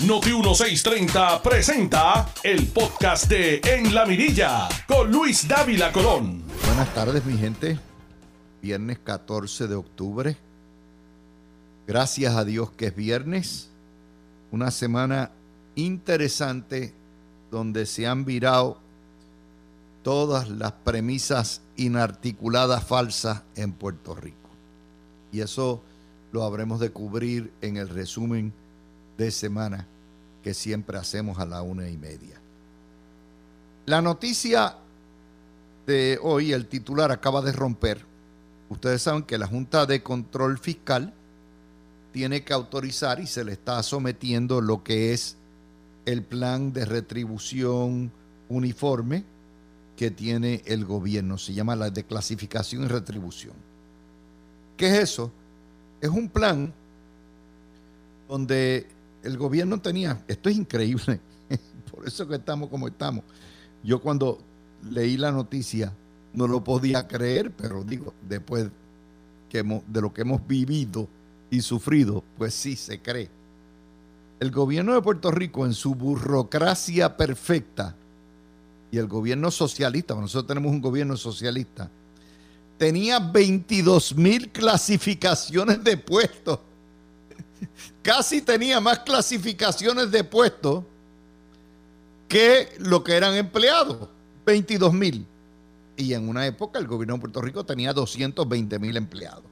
Noti 1630 presenta el podcast de En la Mirilla con Luis Dávila Colón. Buenas tardes, mi gente. Viernes 14 de octubre. Gracias a Dios que es viernes. Una semana interesante donde se han virado todas las premisas inarticuladas falsas en Puerto Rico. Y eso lo habremos de cubrir en el resumen de semana que siempre hacemos a la una y media. La noticia de hoy, el titular acaba de romper. Ustedes saben que la Junta de Control Fiscal tiene que autorizar y se le está sometiendo lo que es el plan de retribución uniforme que tiene el gobierno. Se llama la de clasificación y retribución. ¿Qué es eso? Es un plan donde el gobierno tenía, esto es increíble, por eso que estamos como estamos. Yo cuando leí la noticia no lo podía creer, pero digo, después que de lo que hemos vivido y sufrido, pues sí se cree. El gobierno de Puerto Rico en su burocracia perfecta y el gobierno socialista, nosotros tenemos un gobierno socialista, tenía 22 mil clasificaciones de puestos. Casi tenía más clasificaciones de puestos que lo que eran empleados, 22 mil. Y en una época el gobierno de Puerto Rico tenía 220 mil empleados.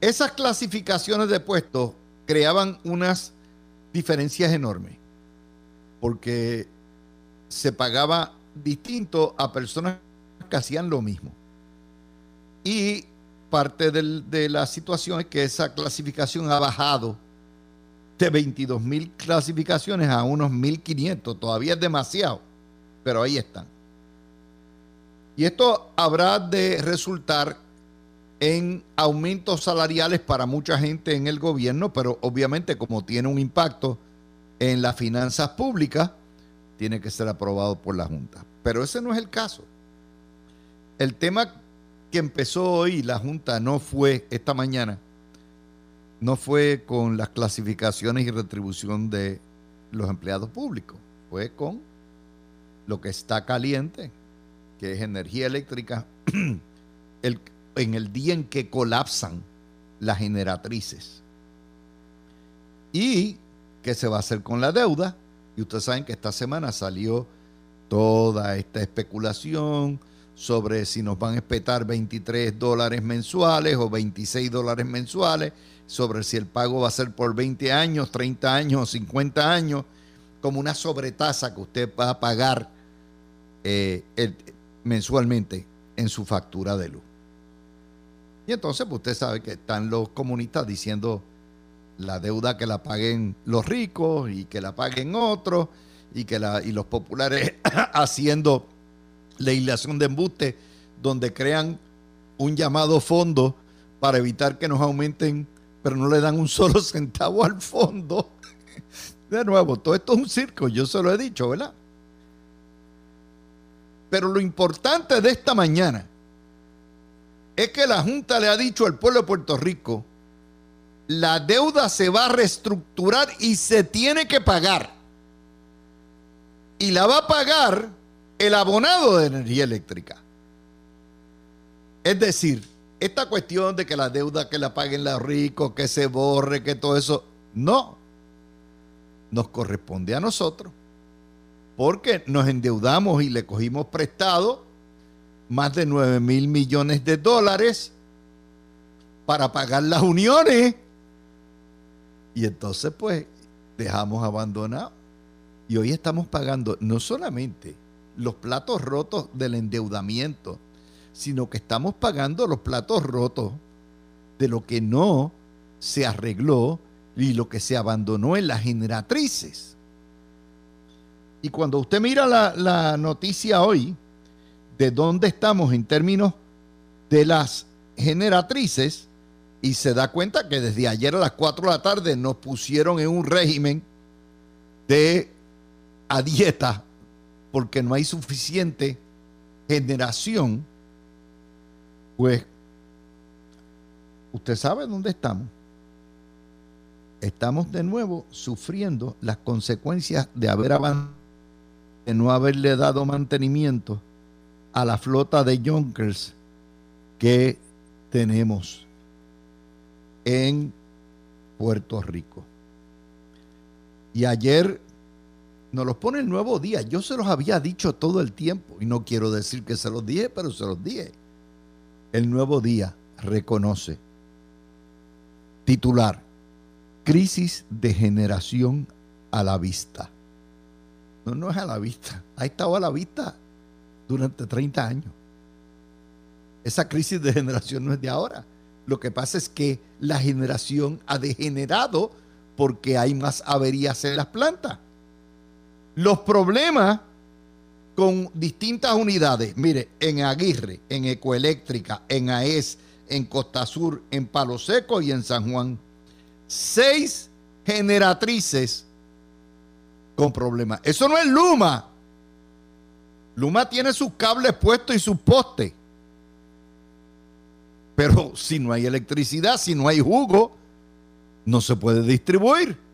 Esas clasificaciones de puestos creaban unas diferencias enormes, porque se pagaba distinto a personas que hacían lo mismo. Y parte de la situación es que esa clasificación ha bajado de 22 mil clasificaciones a unos 1.500. Todavía es demasiado, pero ahí están. Y esto habrá de resultar en aumentos salariales para mucha gente en el gobierno, pero obviamente como tiene un impacto en las finanzas públicas, tiene que ser aprobado por la Junta. Pero ese no es el caso. El tema que empezó hoy la Junta no fue esta mañana, no fue con las clasificaciones y retribución de los empleados públicos, fue con lo que está caliente, que es energía eléctrica, en el día en que colapsan las generatrices. Y qué se va a hacer con la deuda. Y ustedes saben que esta semana salió toda esta especulación sobre si nos van a espetar 23 dólares mensuales o 26 dólares mensuales, sobre si el pago va a ser por 20 años, 30 años o 50 años, como una sobretasa que usted va a pagar eh, mensualmente en su factura de luz. Y entonces pues, usted sabe que están los comunistas diciendo la deuda que la paguen los ricos y que la paguen otros y que la, y los populares haciendo legislación de embuste donde crean un llamado fondo para evitar que nos aumenten, pero no le dan un solo centavo al fondo. De nuevo, todo esto es un circo, yo se lo he dicho, ¿verdad? Pero lo importante de esta mañana es que la Junta le ha dicho al pueblo de Puerto Rico, la deuda se va a reestructurar y se tiene que pagar. Y la va a pagar el abonado de energía eléctrica. Es decir, esta cuestión de que la deuda que la paguen los ricos, que se borre, que todo eso, no. Nos corresponde a nosotros. Porque nos endeudamos y le cogimos prestado más de 9 mil millones de dólares para pagar las uniones. Y entonces pues dejamos abandonado. Y hoy estamos pagando no solamente los platos rotos del endeudamiento, sino que estamos pagando los platos rotos de lo que no se arregló y lo que se abandonó en las generatrices. Y cuando usted mira la, noticia hoy de dónde estamos en términos de las generatrices, y se da cuenta que desde ayer a las 4 de la tarde nos pusieron en un régimen de a dieta porque no hay suficiente generación, pues usted sabe dónde estamos. estamos de nuevo sufriendo las consecuencias de haber de no haberle dado mantenimiento a la flota de Junkers que tenemos en Puerto Rico. Y ayer nos los pone el nuevo día. Yo se los había dicho todo el tiempo y no quiero decir que se los dije, pero se los dije. El nuevo día reconoce. Titular. Crisis de generación a la vista. No, no es a la vista. Ha estado a la vista durante 30 años. Esa crisis de generación no es de ahora. Lo que pasa es que la generación ha degenerado porque hay más averías en las plantas. Los problemas con distintas unidades, mire, en Aguirre, en Ecoeléctrica, en AES, en Costa Sur, en Palo Seco y en San Juan. Seis generatrices con problemas. Eso no es Luma. Luma tiene sus cables puestos y sus postes. Pero si no hay electricidad, si no hay jugo, no se puede distribuir.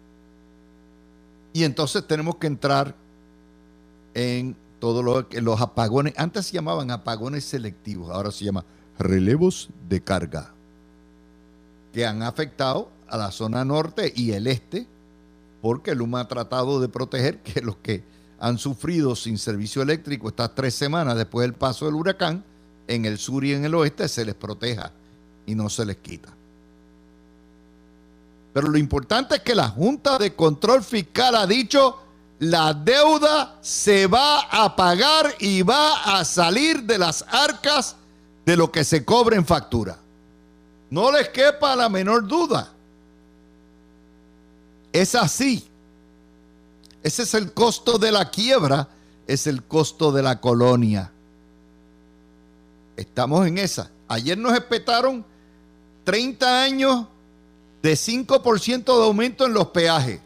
Y entonces tenemos que entrar en todos los apagones. Antes se llamaban apagones selectivos, ahora se llama relevos de carga, que han afectado a la zona norte y el este, porque Luma ha tratado de proteger que los que han sufrido sin servicio eléctrico estas tres semanas después del paso del huracán, en el sur y en el oeste se les proteja y no se les quita. Pero lo importante es que la Junta de Control Fiscal ha dicho la deuda se va a pagar y va a salir de las arcas de lo que se cobra en factura. No les quepa la menor duda. Es así. Ese es el costo de la quiebra, es el costo de la colonia. Estamos en esa. Ayer nos espetaron 30 años de 5% de aumento en los peajes.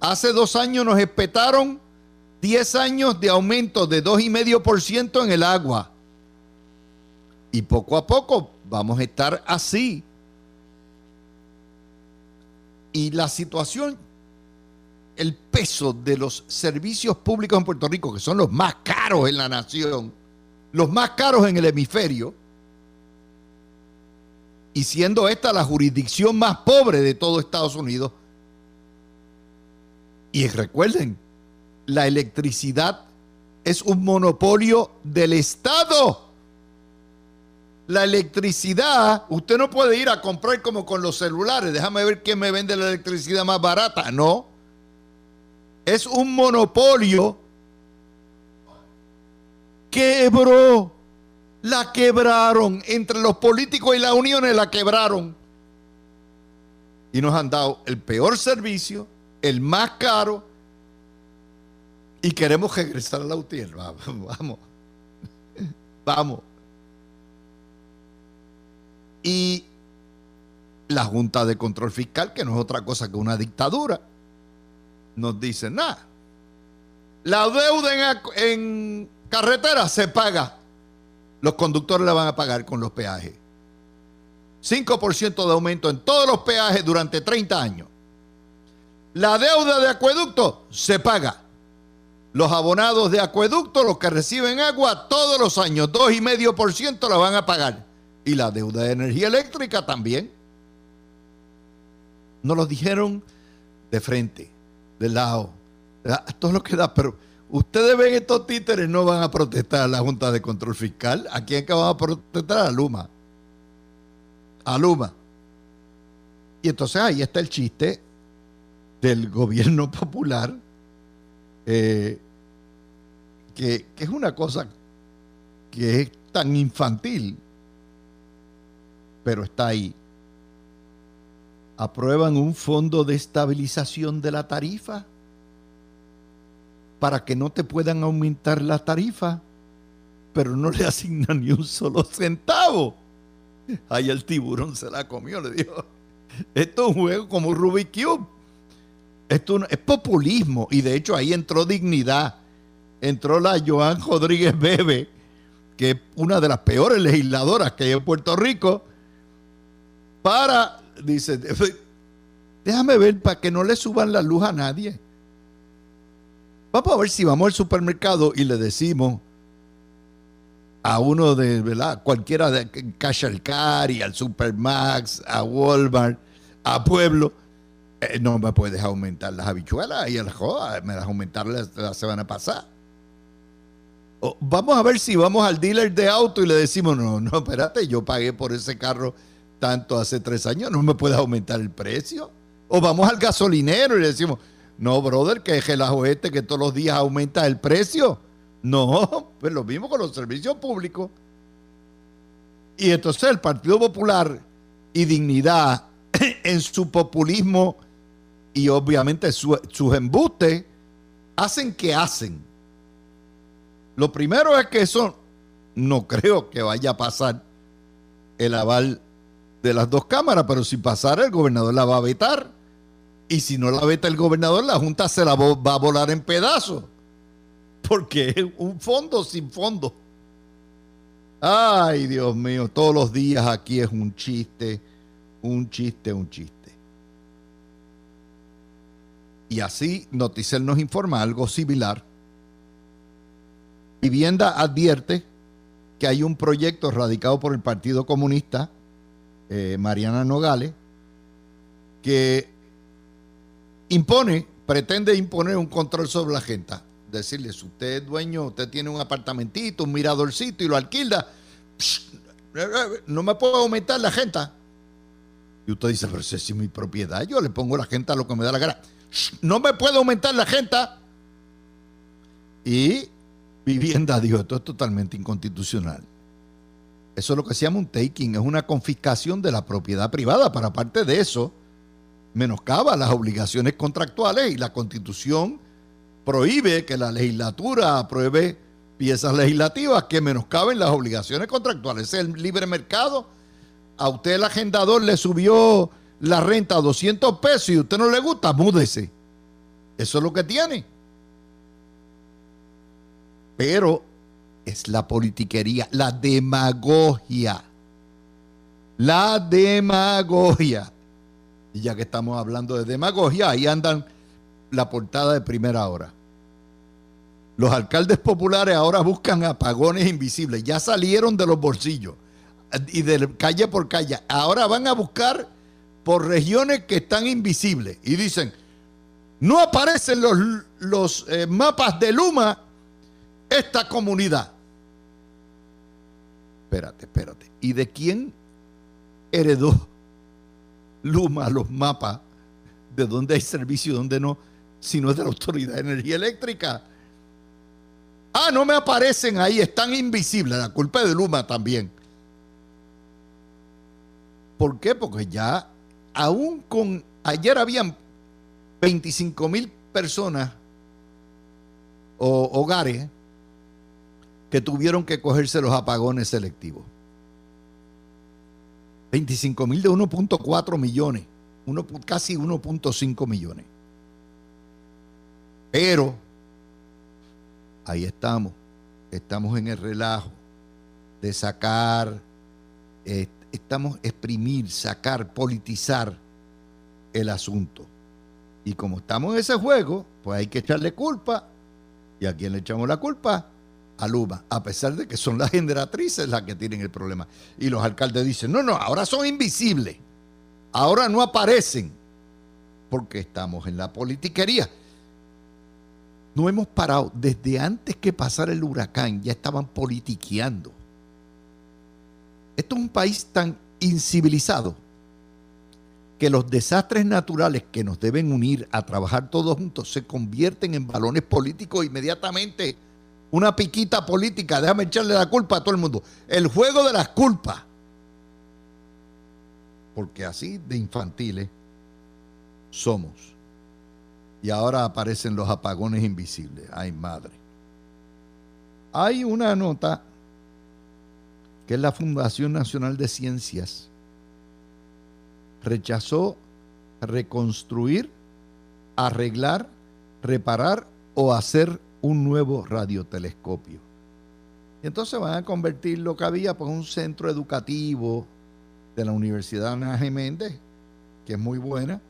Hace dos años nos espetaron 10 años de aumento de 2,5% en el agua. Y poco a poco vamos a estar así. Y la situación, el peso de los servicios públicos en Puerto Rico, que son los más caros en la nación, los más caros en el hemisferio, y siendo esta la jurisdicción más pobre de todo Estados Unidos. Y recuerden, la electricidad es un monopolio del Estado. La electricidad, usted no puede ir a comprar como con los celulares, déjame ver quién me vende la electricidad más barata. No. Es un monopolio. Quebró la quebraron. Entre los políticos y las uniones la quebraron. Y nos han dado el peor servicio, el más caro. Y queremos regresar a la. Vamos, vamos. Vamos. Y la Junta de Control Fiscal, que no es otra cosa que una dictadura, nos dice, nada, la deuda en, en carretera se paga los conductores la van a pagar con los peajes. 5% de aumento en todos los peajes durante 30 años. La deuda de acueducto se paga. Los abonados de acueducto, los que reciben agua, todos los años, 2,5% la van a pagar. Y la deuda de energía eléctrica también. Nos lo dijeron de frente, de lado. Esto es lo que da, pero Ustedes ven estos títeres, no van a protestar a la Junta de Control Fiscal. ¿A quién que van a protestar? A Luma. A Luma. Y entonces ahí está el chiste del gobierno popular, eh, que, que es una cosa que es tan infantil, pero está ahí. Aprueban un fondo de estabilización de la tarifa para que no te puedan aumentar la tarifa, pero no le asignan ni un solo centavo. Ahí el tiburón se la comió, le dijo, esto es un juego como Rubik Cube. Esto es populismo y de hecho ahí entró dignidad. Entró la Joan Rodríguez Bebe, que es una de las peores legisladoras que hay en Puerto Rico, para, dice, Déjame ver para que no le suban la luz a nadie. Vamos a ver si vamos al supermercado y le decimos a uno de, ¿verdad? Cualquiera de Cash y al Supermax, a Walmart, a Pueblo, eh, no me puedes aumentar las habichuelas y el joda, me las aumentaron la, semana pasada. vamos a ver si vamos al dealer de auto y le decimos, no, no, espérate, yo pagué por ese carro tanto hace tres años, no me puedes aumentar el precio. O vamos al gasolinero y le decimos, no, brother, que es el este que todos los días aumenta el precio. No, pues lo mismo con los servicios públicos. Y entonces el Partido Popular y Dignidad, en su populismo y obviamente sus embustes, hacen que hacen. Lo primero es que eso no creo que vaya a pasar el aval de las dos cámaras, pero si pasara el gobernador la va a vetar. Y si no la veta el gobernador, la Junta se la va a volar en pedazos. Porque es un fondo sin fondo. Ay, Dios mío, todos los días aquí es un chiste, un chiste, un chiste. Y así Noticel nos informa algo similar. Vivienda advierte que hay un proyecto radicado por el Partido Comunista, eh, Mariana Nogales, que impone, pretende imponer un control sobre la gente. Decirle, si usted es dueño, usted tiene un apartamentito, un miradorcito y lo alquila, no me puedo aumentar la gente. Y usted dice, pero si es mi propiedad, yo le pongo la gente a lo que me da la gana. No me puedo aumentar la gente. Y vivienda dijo, esto es totalmente inconstitucional. Eso es lo que se llama un taking, es una confiscación de la propiedad privada. Para aparte de eso, menoscaba las obligaciones contractuales y la constitución prohíbe que la legislatura apruebe piezas legislativas que menoscaben las obligaciones contractuales. Es el libre mercado. A usted el agendador le subió la renta a 200 pesos y a usted no le gusta, múdese. Eso es lo que tiene. Pero es la politiquería, la demagogia. La demagogia. Y ya que estamos hablando de demagogia, ahí andan la portada de primera hora. Los alcaldes populares ahora buscan apagones invisibles. Ya salieron de los bolsillos y de calle por calle. Ahora van a buscar por regiones que están invisibles. Y dicen, no aparecen los, los eh, mapas de Luma esta comunidad. Espérate, espérate. ¿Y de quién heredó Luma los mapas de dónde hay servicio y dónde no, si no es de la Autoridad de Energía Eléctrica. Ah, no me aparecen ahí, están invisibles. La culpa es de Luma también. ¿Por qué? Porque ya, aún con, ayer habían 25 mil personas o hogares que tuvieron que cogerse los apagones selectivos. 25 mil de 1.4 millones, uno, casi 1.5 millones. Pero ahí estamos, estamos en el relajo de sacar, estamos exprimir, sacar, politizar el asunto. Y como estamos en ese juego, pues hay que echarle culpa. ¿Y a quién le echamos la culpa? A a pesar de que son las generatrices las que tienen el problema. Y los alcaldes dicen, no, no, ahora son invisibles, ahora no aparecen, porque estamos en la politiquería. No hemos parado, desde antes que pasara el huracán, ya estaban politiqueando. Esto es un país tan incivilizado que los desastres naturales que nos deben unir a trabajar todos juntos se convierten en balones políticos inmediatamente una piquita política, déjame echarle la culpa a todo el mundo. El juego de las culpas. Porque así de infantiles somos. Y ahora aparecen los apagones invisibles. Ay, madre. Hay una nota que la Fundación Nacional de Ciencias rechazó reconstruir, arreglar, reparar o hacer un nuevo radiotelescopio. Y entonces van a convertir lo que había por pues, un centro educativo de la Universidad Ana Geméndez, que es muy buena,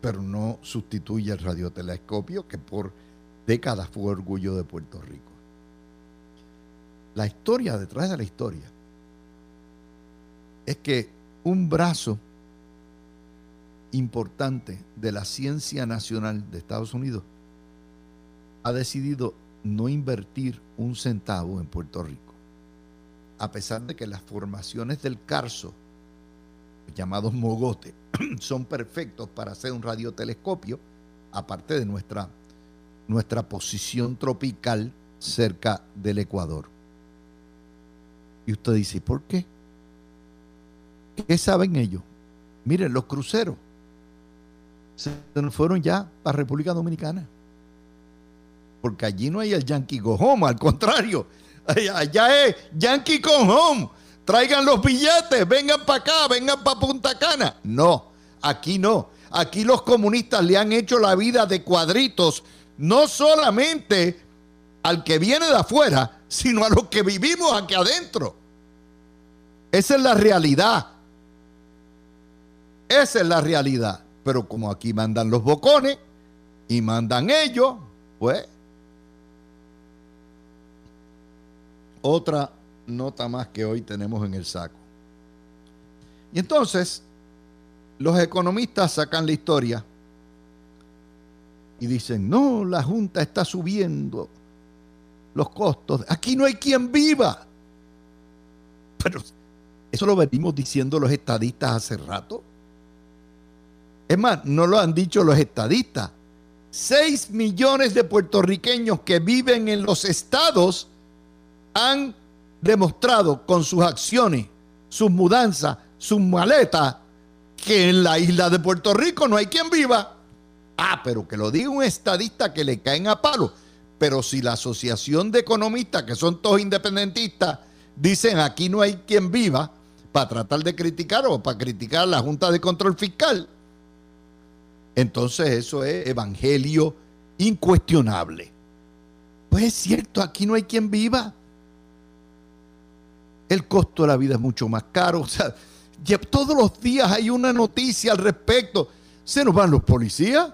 pero no sustituye el radiotelescopio que por décadas fue orgullo de Puerto Rico. La historia detrás de la historia es que un brazo importante de la ciencia nacional de Estados Unidos ha decidido no invertir un centavo en Puerto Rico, a pesar de que las formaciones del Carso, llamados mogote, son perfectos para hacer un radiotelescopio, aparte de nuestra, nuestra posición tropical cerca del Ecuador. Y usted dice, ¿por qué? ¿Qué saben ellos? Miren, los cruceros se fueron ya para República Dominicana. Porque allí no hay el Yankee Go Home, al contrario. Allá es Yankee Go Home. Traigan los billetes, vengan para acá, vengan para Punta Cana. No, aquí no. Aquí los comunistas le han hecho la vida de cuadritos, no solamente al que viene de afuera, sino a los que vivimos aquí adentro. Esa es la realidad. Esa es la realidad. Pero como aquí mandan los bocones y mandan ellos, pues otra nota más que hoy tenemos en el saco. Y entonces, los economistas sacan la historia y dicen, no, la Junta está subiendo los costos. Aquí no hay quien viva. Pero eso lo venimos diciendo los estadistas hace rato. Es más, no lo han dicho los estadistas. 6 millones de puertorriqueños que viven en los estados han demostrado con sus acciones, sus mudanzas, sus maletas, que en la isla de Puerto Rico no hay quien viva. Ah, pero que lo diga un estadista que le caen a palo. Pero si la asociación de economistas, que son todos independentistas, dicen aquí no hay quien viva, para tratar de criticar o para criticar a la Junta de Control Fiscal, entonces eso es evangelio incuestionable. Pues es cierto, aquí no hay quien viva. El costo de la vida es mucho más caro. O sea, todos los días hay una noticia al respecto. Se nos van los policías,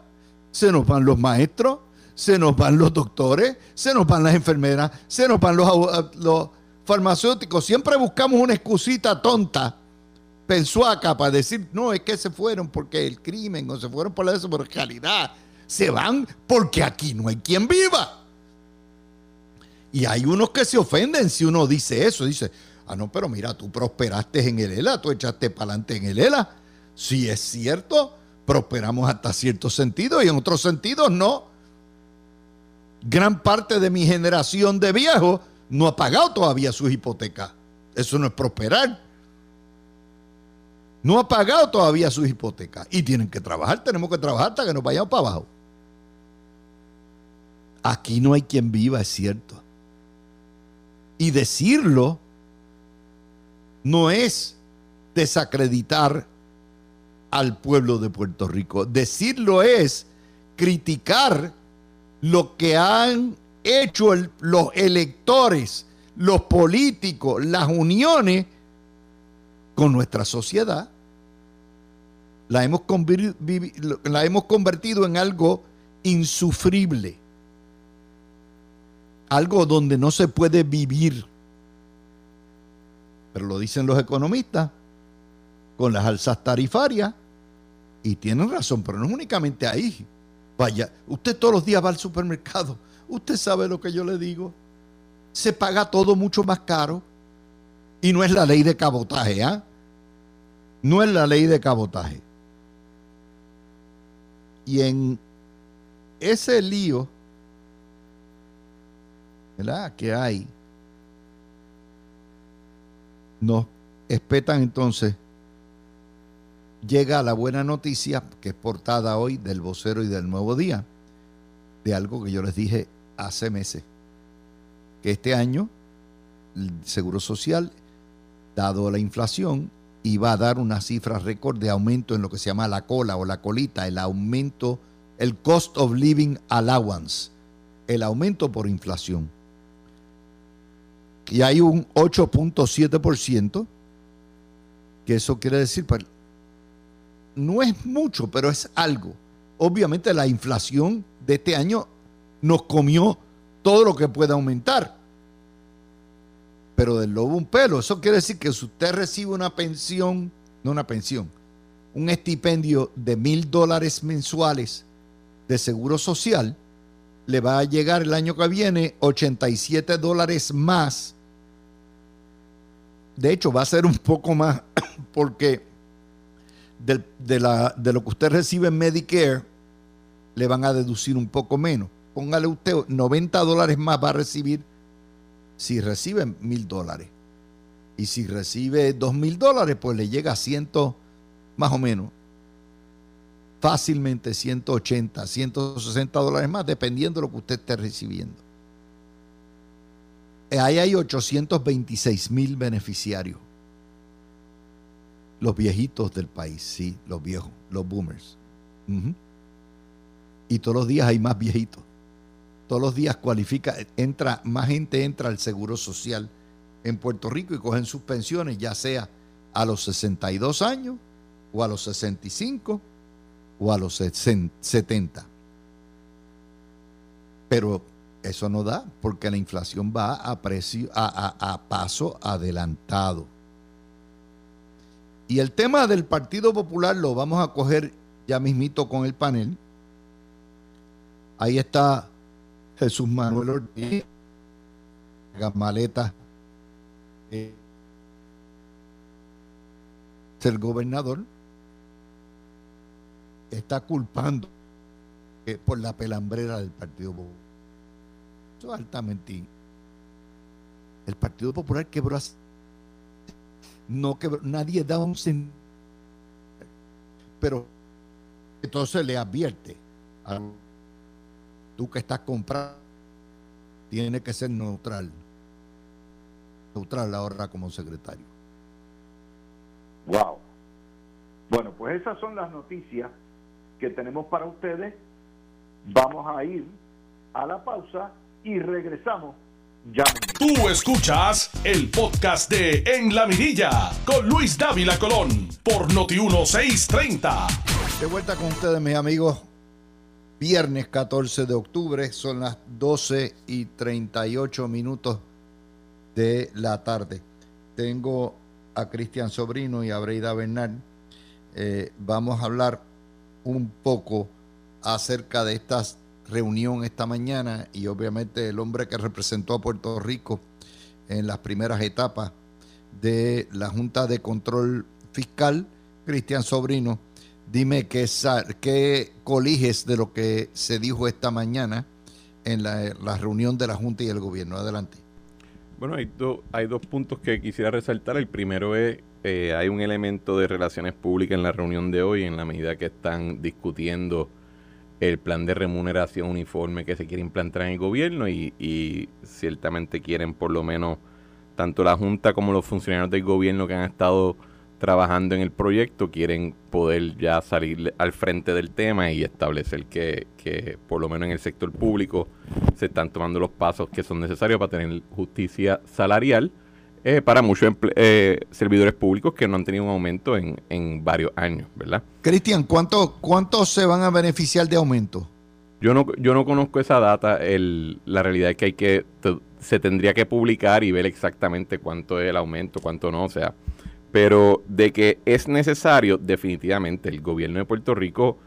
se nos van los maestros, se nos van los doctores, se nos van las enfermeras, se nos van los, farmacéuticos. Siempre buscamos una excusita tonta, pensuaca, para decir, no, es que se fueron porque el crimen o se fueron por la realidad se van porque aquí no hay quien viva. Y hay unos que se ofenden si uno dice eso. Dice, Ah, no, pero mira, tú prosperaste en el ELA, tú echaste para adelante en el ELA. Si es cierto, prosperamos hasta cierto sentido y en otros sentidos no. Gran parte de mi generación de viejos no ha pagado todavía sus hipotecas. Eso no es prosperar. No ha pagado todavía sus hipotecas. Y tienen que trabajar, tenemos que trabajar hasta que nos vayamos para abajo. Aquí no hay quien viva, es cierto. Y decirlo no es desacreditar al pueblo de Puerto Rico. Decirlo es criticar lo que han hecho los electores, los políticos, las uniones con nuestra sociedad. La hemos, convertido en algo insufrible, algo donde no se puede vivir. Pero lo dicen los economistas con las alzas tarifarias y tienen razón, pero no es únicamente ahí. Vaya, usted todos los días va al supermercado, usted sabe lo que yo le digo. Se paga todo mucho más caro y no es la ley de cabotaje, ¿ah? No es la ley de cabotaje. Y en ese lío, ¿verdad? Que hay nos espetan entonces, llega la buena noticia, que es portada hoy del vocero y del nuevo día, de algo que yo les dije hace meses, que este año el Seguro Social, dado la inflación, iba a dar una cifra récord de aumento en lo que se llama la cola o la colita, el aumento, el cost of living allowance, el aumento por inflación y hay un 8.7%, que eso quiere decir, pues, no es mucho, pero es algo. obviamente la inflación de este año nos comió todo lo que puede aumentar. Pero del lobo un pelo. Eso quiere decir que si usted recibe una pensión, no una pensión, un estipendio de mil dólares mensuales de seguro social, le va a llegar el año que viene 87 dólares más. De hecho, va a ser un poco más porque de, la, de lo que usted recibe en Medicare, le van a deducir un poco menos. Póngale usted 90 dólares más va a recibir si recibe mil dólares. Y si recibe dos mil dólares, pues le llega a ciento, más o menos, fácilmente 180, 160 dólares más, dependiendo de lo que usted esté recibiendo. Ahí hay 826 mil beneficiarios. Los viejitos del país, sí, los viejos, los boomers. Y todos los días hay más viejitos. Todos los días cualifica, entra, más gente entra al seguro social en Puerto Rico y cogen sus pensiones, ya sea a los 62 años o a los 65 o a los 70. Pero eso no da porque la inflación va a, precio, a, paso adelantado. Y el tema del Partido Popular lo vamos a coger ya mismito con el panel. Ahí está Jesús Manuel Ortiz, Gamaleta, eh, ser gobernador está culpando eh, por la pelambrera del Partido Popular. Es altamente. El Partido Popular quebró así. No quebró, nadie da un centavo. Pero entonces le advierte tú que estás comprando, tiene que ser neutral. Neutral ahora como secretario. Wow. Bueno, pues esas son las noticias que tenemos para ustedes. Vamos a ir a la pausa y regresamos ya. Tú escuchas el podcast de En la Mirilla con Luis Dávila Colón por Noti 1630. De vuelta con ustedes, mis amigos. Viernes 14 de octubre, son las 12 y 38 minutos de la tarde. Tengo a Cristian Sobrino y a Breida Bernal. Eh, vamos a hablar un poco acerca de esta reunión esta mañana y obviamente el hombre que representó a Puerto Rico en las primeras etapas de la Junta de Control Fiscal, Cristian Sobrino. Dime qué, qué coliges de lo que se dijo esta mañana en la, reunión de la Junta y el gobierno. Adelante. Bueno, hay, hay dos puntos que quisiera resaltar. El primero es eh, hay un elemento de relaciones públicas en la reunión de hoy en la medida que están discutiendo el plan de remuneración uniforme que se quiere implantar en el gobierno y, ciertamente quieren por lo menos tanto la Junta como los funcionarios del gobierno que han estado trabajando en el proyecto quieren poder ya salir al frente del tema y establecer que, que, por lo menos en el sector público se están tomando los pasos que son necesarios para tener justicia salarial eh, para muchos eh, servidores públicos que no han tenido un aumento en, en varios años, ¿verdad? Cristian, ¿cuántos cuánto se van a beneficiar de aumento? Yo no, yo no conozco esa data. El, la realidad es que hay que se tendría que publicar y ver exactamente cuánto es el aumento, cuánto no, o sea. Pero de que es necesario, definitivamente, el gobierno de Puerto Rico,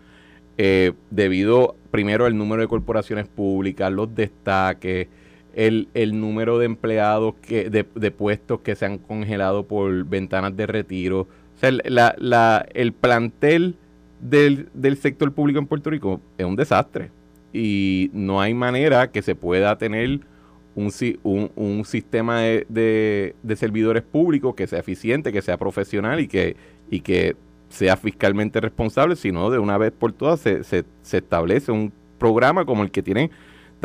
eh, debido primero al número de corporaciones públicas, los destaques, el, el número de empleados, que, de, de, puestos que se han congelado por ventanas de retiro. O sea, la, la, el plantel del, del sector público en Puerto Rico es un desastre. Y no hay manera que se pueda tener un, un, un sistema de, de, servidores públicos que sea eficiente, que sea profesional y que, y que sea fiscalmente responsable, sino de una vez por todas se, se, se establece un programa como el que tienen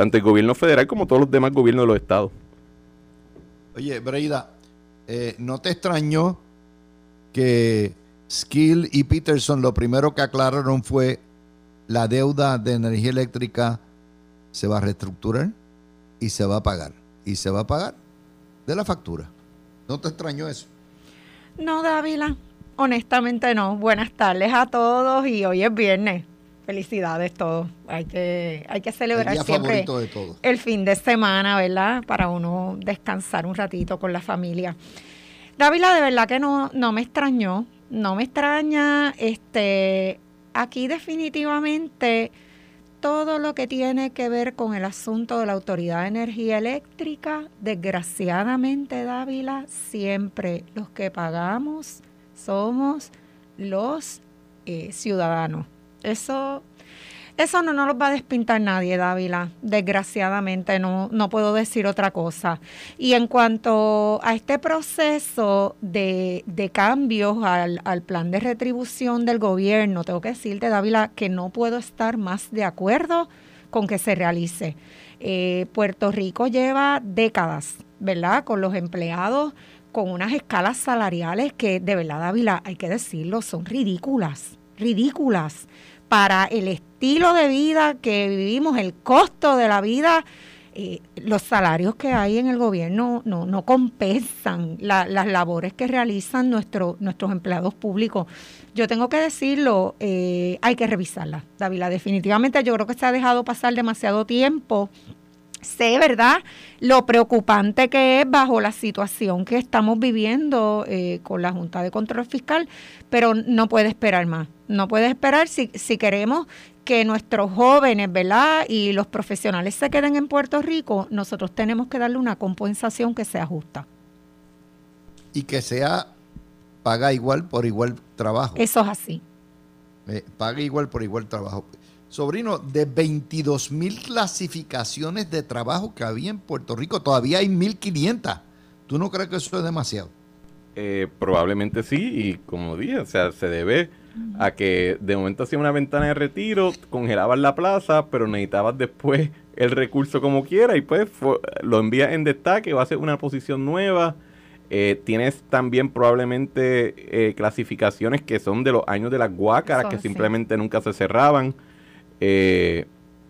tanto el gobierno federal como todos los demás gobiernos de los estados. Oye, Breida, eh, ¿no te extrañó que Skill y Peterson lo primero que aclararon fue la deuda de energía eléctrica se va a reestructurar y se va a pagar? Y se va a pagar de la factura. ¿No te extrañó eso? No, Dávila, honestamente no. Buenas tardes a todos y hoy es viernes. Felicidades todos. Hay que, hay que celebrar El siempre favorito de todos. el fin de semana, ¿verdad? Para uno descansar un ratito con la familia. Dávila, de verdad que no, no me extrañó, no me extraña, este, aquí definitivamente todo lo que tiene que ver con el asunto de la Autoridad de Energía Eléctrica, desgraciadamente, Dávila, siempre los que pagamos somos los eh, ciudadanos. Eso, eso no nos lo va a despintar nadie, Dávila. Desgraciadamente, no, no puedo decir otra cosa. Y en cuanto a este proceso de, de cambios al, al plan de retribución del gobierno, tengo que decirte, Dávila, que no puedo estar más de acuerdo con que se realice. Eh, Puerto Rico lleva décadas, ¿verdad? Con los empleados con unas escalas salariales que de verdad, Dávila, hay que decirlo, son ridículas, ridículas para el estilo de vida que vivimos, el costo de la vida. eh, los salarios que hay en el gobierno no, compensan la- las labores que realizan nuestro, nuestros empleados públicos. Yo tengo que decirlo, eh, hay que revisarla, Dávila. Definitivamente yo creo que se ha dejado pasar demasiado tiempo sé, ¿verdad?, lo preocupante que es bajo la situación que estamos viviendo eh, con la Junta de Control Fiscal, pero no puede esperar más. No puede esperar si, si queremos que nuestros jóvenes, ¿verdad?, y los profesionales se queden en Puerto Rico, nosotros tenemos que darle una compensación que sea justa. Y que sea paga igual por igual trabajo. Eso es así. Eh, paga igual por igual trabajo. Sobrino, de 22 mil clasificaciones de trabajo que había en Puerto Rico, todavía hay 1.500. ¿Tú no crees que eso es demasiado? Eh, probablemente sí, y como dije, o sea, se debe a que de momento hacía una ventana de retiro, congelabas la plaza, pero necesitabas después el recurso como quiera y pues fue- lo envías en destaque, va a ser una posición nueva. Eh, tienes también probablemente eh, clasificaciones que son de los años de las guácaras, Eso que simplemente nunca se cerraban. Eh,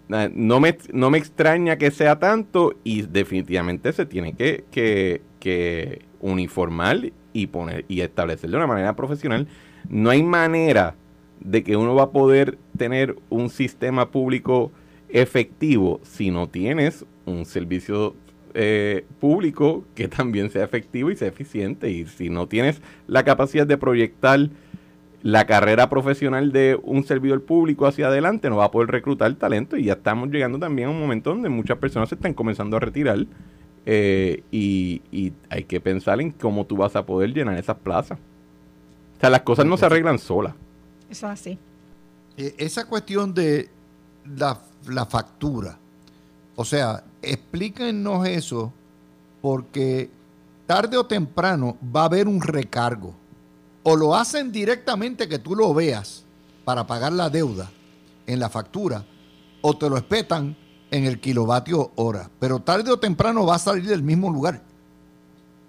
no, me, no me extraña que sea tanto y definitivamente se tiene que, que, que uniformar y poner y establecer de una manera profesional. No hay manera de que uno va a poder tener un sistema público efectivo si no tienes un servicio eh, público que también sea efectivo y sea eficiente. Y si no tienes la capacidad de proyectar la carrera profesional de un servidor público hacia adelante, no va a poder reclutar talento. Y ya estamos llegando también a un momento donde muchas personas se están comenzando a retirar. eh, y, y hay que pensar en cómo tú vas a poder llenar esas plazas. O sea, las cosas no se arreglan solas. Eso es así. Eh, esa cuestión de la, la factura, o sea, explíquenos eso, porque tarde o temprano va a haber un recargo. O lo hacen directamente que tú lo veas para pagar la deuda en la factura, o te lo espetan en el kilovatio hora. Pero tarde o temprano va a salir del mismo lugar.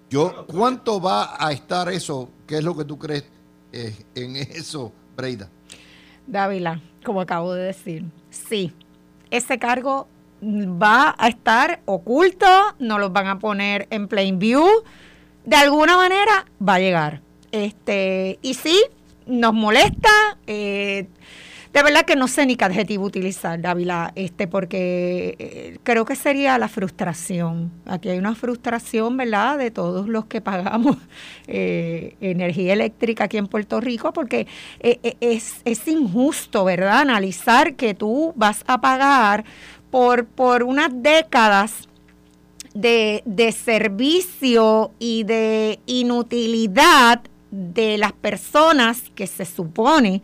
Yo, ¿cuánto va a estar eso? ¿Qué es lo que tú crees en eso, Breida? Dávila, como acabo de decir, sí, ese cargo va a estar oculto, no los van a poner en plain view, de alguna manera va a llegar. Este, y sí, nos molesta, eh, de verdad que no sé ni qué adjetivo utilizar, Dávila, este, porque eh, creo que sería la frustración. Aquí hay una frustración, ¿verdad?, de todos los que pagamos eh, energía eléctrica aquí en Puerto Rico, porque eh, es, es injusto, ¿verdad?, analizar que tú vas a pagar por, por unas décadas de, de servicio y de inutilidad de las personas que se supone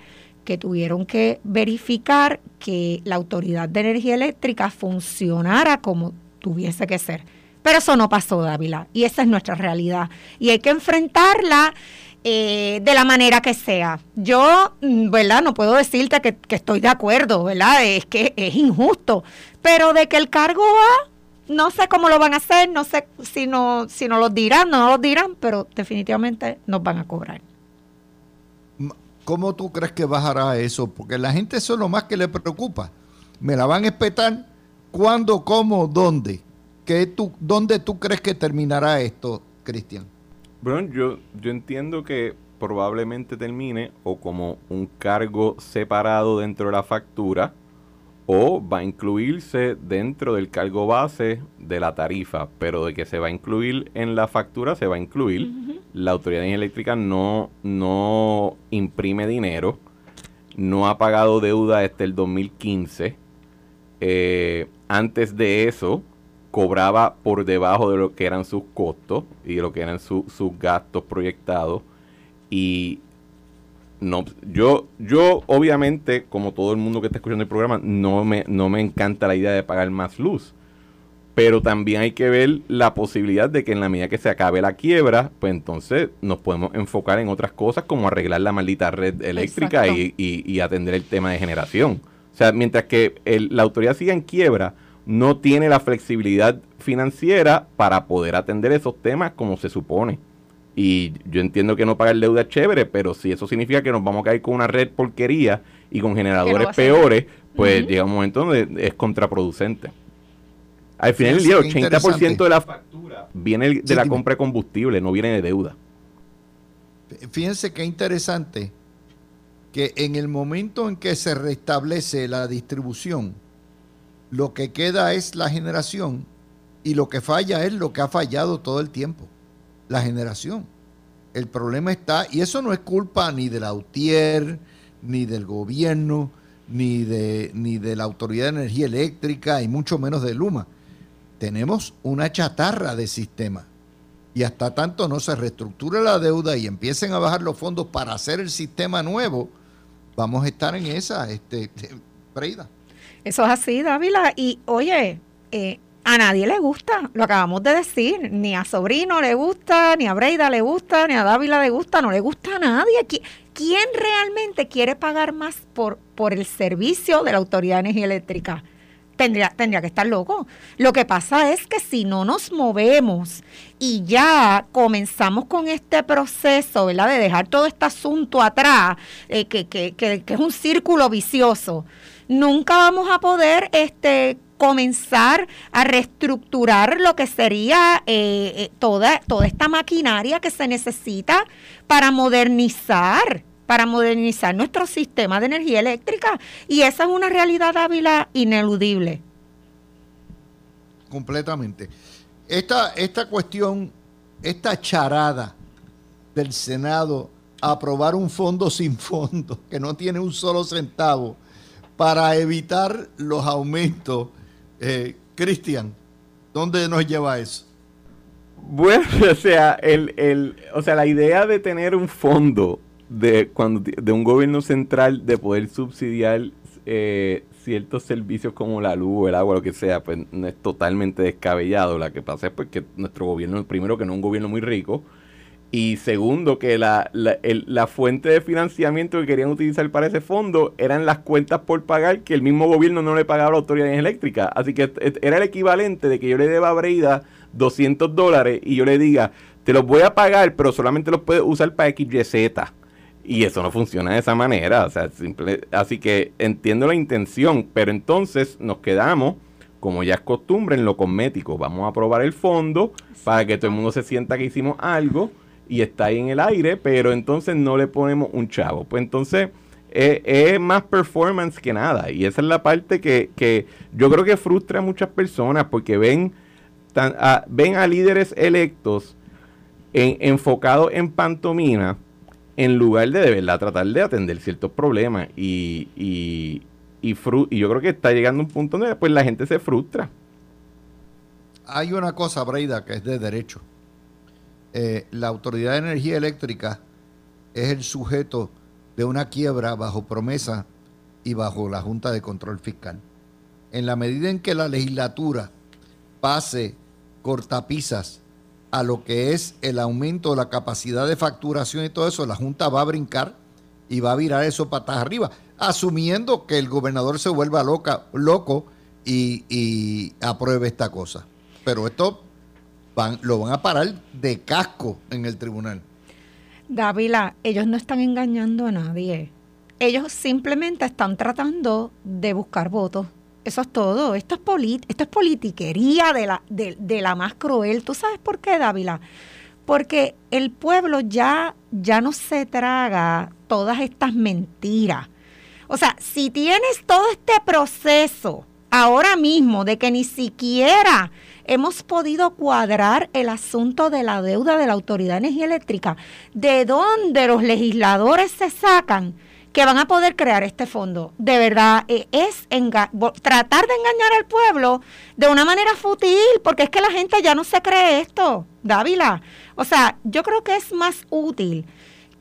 que tuvieron que verificar que la Autoridad de Energía Eléctrica funcionara como tuviese que ser. Pero eso no pasó, Dávila, y esa es nuestra realidad. Y hay que enfrentarla eh, de la manera que sea. Yo, mm, ¿verdad? No puedo decirte que, que estoy de acuerdo, ¿verdad? Es que es injusto. Pero de que el cargo va, no sé cómo lo van a hacer, no sé si no, si no los dirán, no los dirán, pero definitivamente nos van a cobrar. ¿Cómo tú crees que bajará eso? Porque la gente eso es lo más que le preocupa. ¿Me la van a espetar? ¿Cuándo, cómo, dónde? ¿Qué tú, ¿Dónde tú crees que terminará esto, Cristian? Bueno, yo, yo entiendo que probablemente termine o como un cargo separado dentro de la factura o va a incluirse dentro del cargo base de la tarifa, pero de que se va a incluir en la factura se va a incluir. La Autoridad de Energía Eléctrica no, no imprime dinero, no ha pagado deuda desde el 2015. Eh, antes de eso, cobraba por debajo de lo que eran sus costos y de lo que eran sus gastos proyectados. Y no, yo, yo obviamente, como todo el mundo que está escuchando el programa, no me, no me encanta la idea de pagar más luz. Pero también hay que ver la posibilidad de que en la medida que se acabe la quiebra, pues entonces nos podemos enfocar en otras cosas como arreglar la maldita red eléctrica y, atender el tema de generación. O sea, mientras que la autoridad siga en quiebra, no tiene la flexibilidad financiera para poder atender esos temas como se supone. Y yo entiendo que no pagar deuda es chévere, pero si eso significa que nos vamos a caer con una red porquería y con generadores peores, pues llega un momento donde es contraproducente. Al final del día, el 80% de la factura. viene de la compra de combustible, no viene de deuda. Fíjense qué interesante que en el momento en que se restablece la distribución, lo que queda es la generación y lo que falla es lo que ha fallado todo el tiempo la generación. El problema está, y eso no es culpa ni de la UTIER, ni del gobierno, ni de, ni de la Autoridad de Energía Eléctrica, y mucho menos de Luma. Tenemos una chatarra de sistema. Y hasta tanto no se reestructure la deuda y empiecen a bajar los fondos para hacer el sistema nuevo, vamos a estar en esa, este, Freida. Eso es así, Dávila. Y oye, eh, a nadie le gusta, lo acabamos de decir, ni a Sobrino le gusta, ni a Breida le gusta, ni a Dávila le gusta, no le gusta a nadie. ¿Quién realmente quiere pagar más por, por el servicio de la Autoridad de Energía Eléctrica? Tendría, tendría que estar loco. Lo que pasa es que si no nos movemos y ya comenzamos con este proceso, ¿verdad? De dejar todo este asunto atrás, eh, que, que, que, que, es un círculo vicioso, nunca vamos a poder este, comenzar a reestructurar lo que sería eh, eh, toda, toda esta maquinaria que se necesita para modernizar para modernizar nuestro sistema de energía eléctrica. Y esa es una realidad Ávila ineludible. Completamente. Esta, esta cuestión, esta charada del Senado a aprobar un fondo sin fondo, que no tiene un solo centavo, para evitar los aumentos eh, Cristian, ¿dónde nos lleva eso? Bueno, o sea, el, o sea, la idea de tener un fondo de, cuando, de un gobierno central de poder subsidiar eh, ciertos servicios como la luz, el agua, lo que sea, pues no es totalmente descabellado. La que pasa es pues, nuestro gobierno, primero que no es un gobierno muy rico, y segundo, que la, la, fuente de financiamiento que querían utilizar para ese fondo eran las cuentas por pagar que el mismo gobierno no le pagaba a la autoridad eléctrica. Así que era el equivalente de que yo le deba a Breida 200 dólares y yo le diga, te los voy a pagar, pero solamente los puedes usar para XYZ. Y eso no funciona de esa manera. O sea, simple, así que entiendo la intención, pero entonces nos quedamos, como ya es costumbre, en lo cosmético. Vamos a aprobar el fondo para que todo el mundo se sienta que hicimos algo y está ahí en el aire, pero entonces no le ponemos un chavo. Pues entonces eh, es más performance que nada. Y esa es la parte que, yo creo que frustra a muchas personas porque ven, a, ven a líderes electos enfocados en pantomina en lugar de de verdad tratar de atender ciertos problemas. Y, y, y, y yo creo que está llegando un punto donde pues, la gente se frustra. Hay una cosa, Breida, que es de derecho eh, la Autoridad de Energía Eléctrica es el sujeto de una quiebra bajo promesa y bajo la Junta de Control Fiscal. En la medida en que la legislatura pase cortapisas a lo que es el aumento de la capacidad de facturación y todo eso, la Junta va a brincar y va a virar eso patas arriba, asumiendo que el gobernador se vuelva loca, loco y, y apruebe esta cosa. Pero esto lo van a parar de casco en el tribunal. Dávila, ellos no están engañando a nadie. Ellos simplemente están tratando de buscar votos. Eso es todo. Esto es, esto es politiquería de la, de, la más cruel. ¿Tú sabes por qué, Dávila? porque el pueblo ya, ya no se traga todas estas mentiras. O sea, si tienes todo este proceso ahora mismo de que ni siquiera hemos podido cuadrar el asunto de la deuda de la Autoridad de Energía Eléctrica, de dónde los legisladores se sacan que van a poder crear este fondo. De verdad, eh, es tratar de engañar al pueblo de una manera fútil, porque es que la gente ya no se cree esto, Dávila. O sea, yo creo que es más útil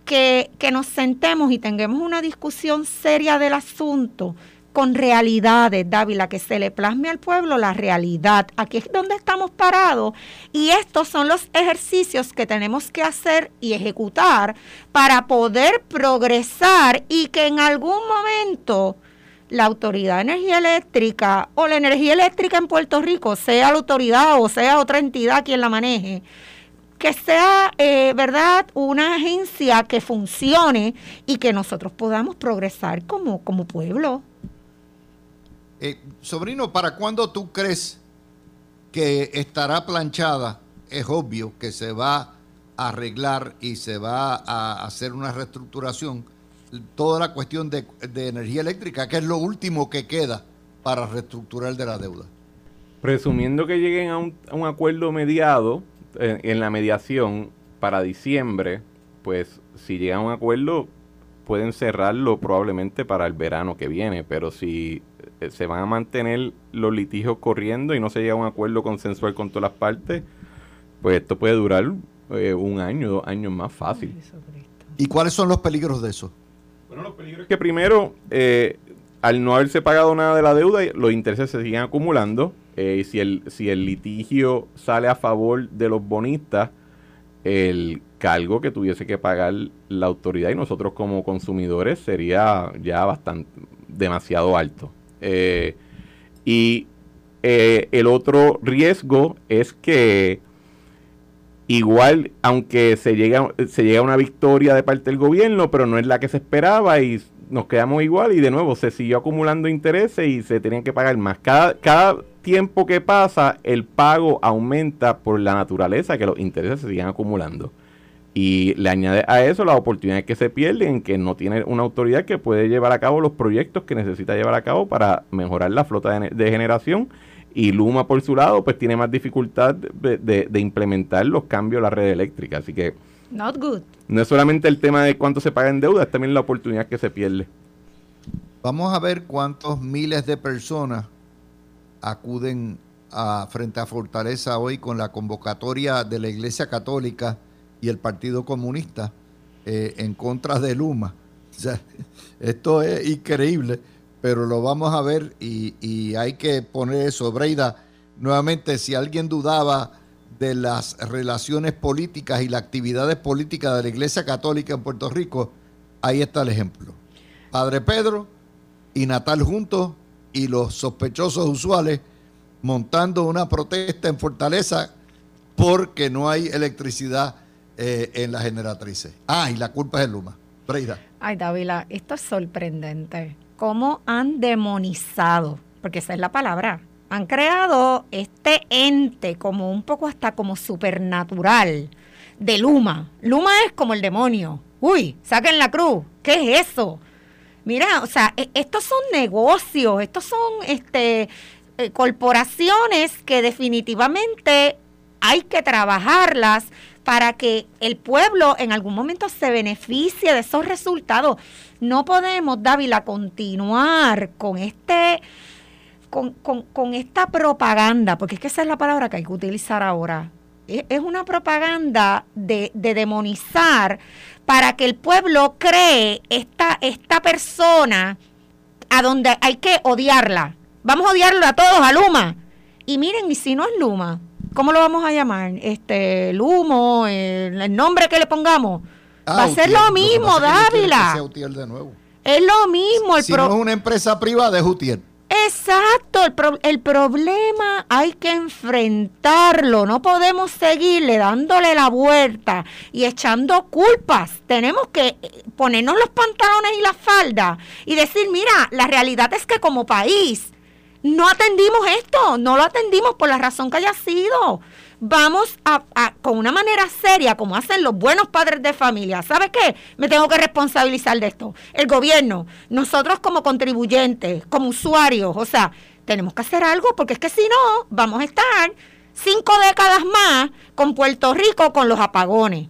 que, que nos sentemos y tengamos una discusión seria del asunto con realidades, Dávila, que se le plasme al pueblo la realidad. Aquí es donde estamos parados y estos son los ejercicios que tenemos que hacer y ejecutar para poder progresar y que en algún momento la Autoridad de Energía Eléctrica o la energía eléctrica en Puerto Rico, sea la autoridad o sea otra entidad quien la maneje, que sea, eh, ¿verdad?, una agencia que funcione y que nosotros podamos progresar como, como pueblo. Eh, sobrino, ¿para cuándo tú crees que estará planchada? Es obvio que se va a arreglar y se va a hacer una reestructuración. Toda la cuestión de, energía eléctrica, que es lo último que queda para reestructurar de la deuda. Presumiendo que lleguen a un, acuerdo mediado eh, en la mediación para diciembre, pues si llegan a un acuerdo pueden cerrarlo probablemente para el verano que viene, pero si se van a mantener los litigios corriendo y no se llega a un acuerdo consensual con todas las partes, pues esto puede durar eh, un año, dos años más fácil. ¿Y cuáles son los peligros de eso? Bueno, los peligros es que primero, eh, al no haberse pagado nada de la deuda, los intereses se siguen acumulando. y si el, si el litigio sale a favor de los bonistas, el cargo que tuviese que pagar la autoridad y nosotros como consumidores sería ya bastante demasiado alto. Eh, y eh, el otro riesgo es que igual, aunque se llega, se llega a una victoria de parte del gobierno, pero no es la que se esperaba y nos quedamos igual y de nuevo se siguió acumulando intereses y se tenían que pagar más. Cada, cada tiempo que pasa, el pago aumenta por la naturaleza que los intereses se siguen acumulando. Y le añade a eso las oportunidades que se pierden, que no tiene una autoridad que puede llevar a cabo los proyectos que necesita llevar a cabo para mejorar la flota de, generación. Y Luma, por su lado, pues tiene más dificultad de, implementar los cambios a la red eléctrica. Así que Not good. no es solamente el tema de cuánto se paga en deuda, es también la oportunidad que se pierde. Vamos a ver cuántos miles de personas acuden a, frente a Fortaleza hoy con la convocatoria de la Iglesia Católica y el Partido Comunista eh, en contra de Luma. esto es increíble, pero lo vamos a ver y, hay que poner eso. Breida, nuevamente, si alguien dudaba de las relaciones políticas y las actividades políticas de la Iglesia Católica en Puerto Rico, ahí está el ejemplo. Padre Pedro y Natal juntos y los sospechosos usuales montando una protesta en Fortaleza porque no hay electricidad eh, en las generatrices. Ah, y la culpa es el Luma. Freida. Ay, Dávila, esto es sorprendente. ¿Cómo han demonizado? Porque esa es la palabra. Han creado este ente como un poco hasta como supernatural de Luma. Luma es como el demonio. Uy, saquen la cruz. ¿Qué es eso? Mira, o sea, e, estos son negocios, estos son este eh, corporaciones que definitivamente hay que trabajarlas para que el pueblo en algún momento se beneficie de esos resultados. No podemos, Dávila, continuar con este, con, esta propaganda, porque es que esa es la palabra que hay que utilizar ahora. Es, una propaganda de, demonizar para que el pueblo cree esta, esta persona a donde hay que odiarla. Vamos a odiarlo a todos, a Luma. Y miren, y si no es Luma, ¿cómo lo vamos a llamar? Este, el humo, el, nombre que le pongamos. Ah, Va a ser lo mismo, Dávila. Es lo mismo. El si no es una empresa privada, es Utiel. Exacto, el, el, problema hay que enfrentarlo, no podemos seguirle dándole la vuelta y echando culpas. Tenemos que eh, ponernos los pantalones y la falda y decir, mira, la realidad es que como país no atendimos esto, no lo atendimos por la razón que haya sido. Vamos a, con una manera seria, como hacen los buenos padres de familia. ¿Sabe qué? Me tengo que responsabilizar de esto. El gobierno, nosotros como contribuyentes, como usuarios, o sea, tenemos que hacer algo porque es que si no, vamos a estar cinco décadas más con Puerto Rico con los apagones.